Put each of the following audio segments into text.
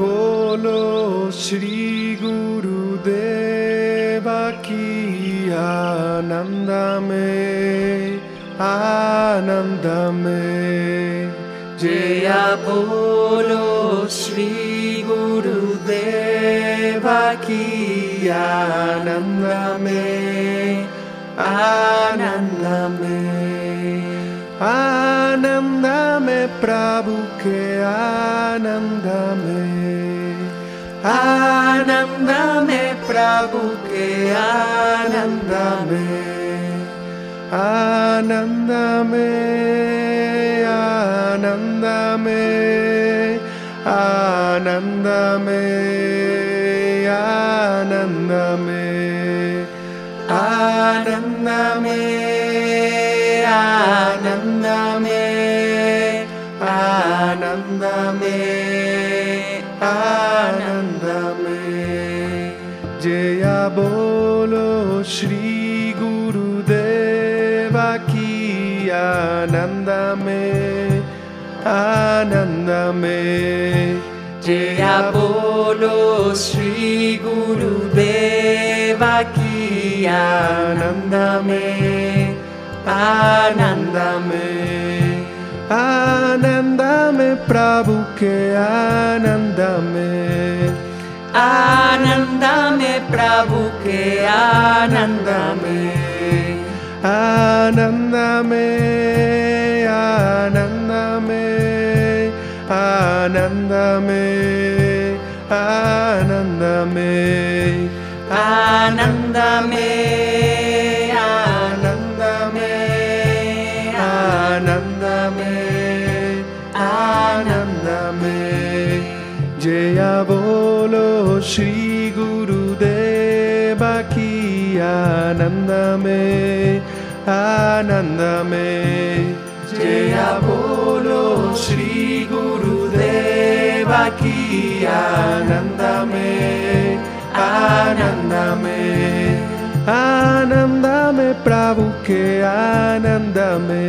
বলো শ্রী গুরুদেবা, কি আনন্দমে আনন্দমে। জয়া বলো শ্রী গুরুদেবা, কি আনন্দমে আনন্দমে। আনন্দমে প্রভু আ आनन्दमे आनन्दमे प्रभु के आनन्दमे आनन्दमे आनन्दमे आनन्दमे आनन्दमे आनन्दमे आनन्दमे जया बोलो श्रीगुरुदेवा की आनन्दमे आनन्दमे आनन्दमे प्रभु के आनन्दमे आनन्दमे प्रभु के आनन्दमे Anandame, Anandame, Anandame, Anandame, Anandame, Anandame, Anandame, Anandame, Jaya Bolo Shri आनन्दमे आनन्दमे Jaya बोलो श्री गुरुदेवा की आनन्दमे आनन्दमे आनन्दमे प्रभु के आनन्दमे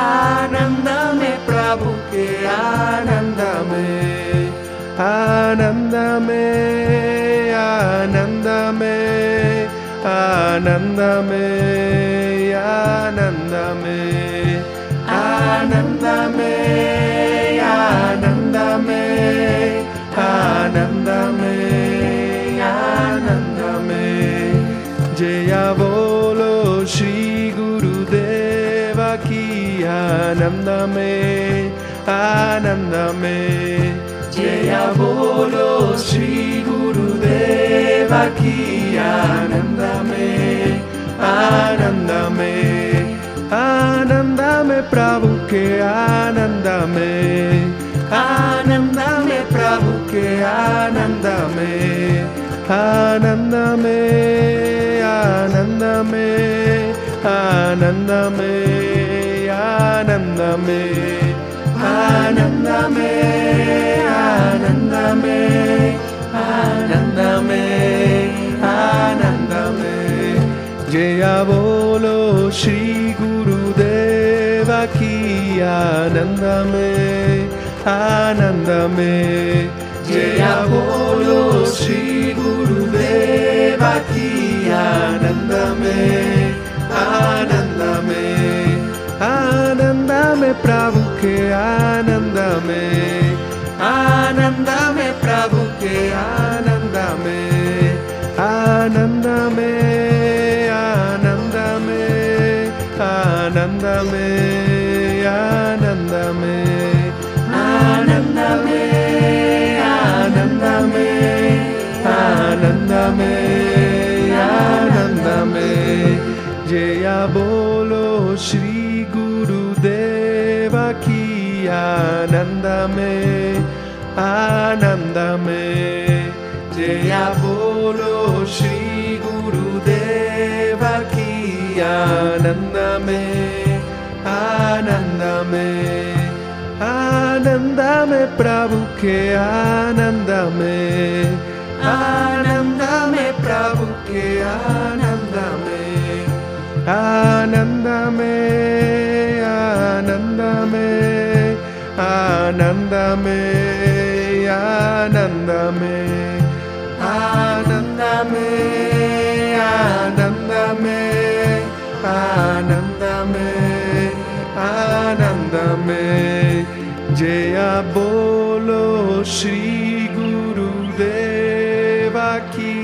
आनन्दमे प्रभु के आनन्दमे आनन्दमे आनन्दमे Anandame, Anandame, Anandame, Anandame, Anandame, Anandame, Jaya Bolo Shri Guru Deva Ki Anandame, Anandame, Jaya Bolo Shri Guru Deva Ki Anandame. के आनंद में आनंद में प्रभु के आनंद में आनंद में आनंद में आनंद में आनंद में आनंद में आनंद में आनंद में आनंद में जया बोलो श्री गुरुदेव की आनंद में आनंद में जया बोलो श्री गुरुदेव की आनंद में आनंद में आनंद में प्रभु के आनंद में आनंद में प्रभु के आनंद में आनंद में आनंद में आनंद में ఆనందమే ఆనందమే ఆనందమే ఆనందమే ఆనందమే జయ బోలో శ్రీ గురుదేవ కీ ఆనందమే ఆనందమే జయ బోలో శ్రీ గురుదేవ కీ ఆనందమే आनन्दमे Jaya Bolo Shri Guru Deva ki Ananda me, Ananda me, Ananda me Prabhu ke Ananda me, Jaya बोलो श्री गुरुदेवा की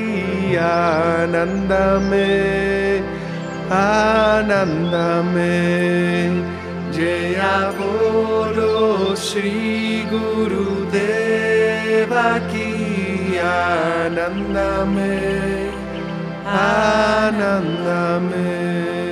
आनंद में आनंद में जया बोलो श्री गुरुदेवा की आनंद में आनंद में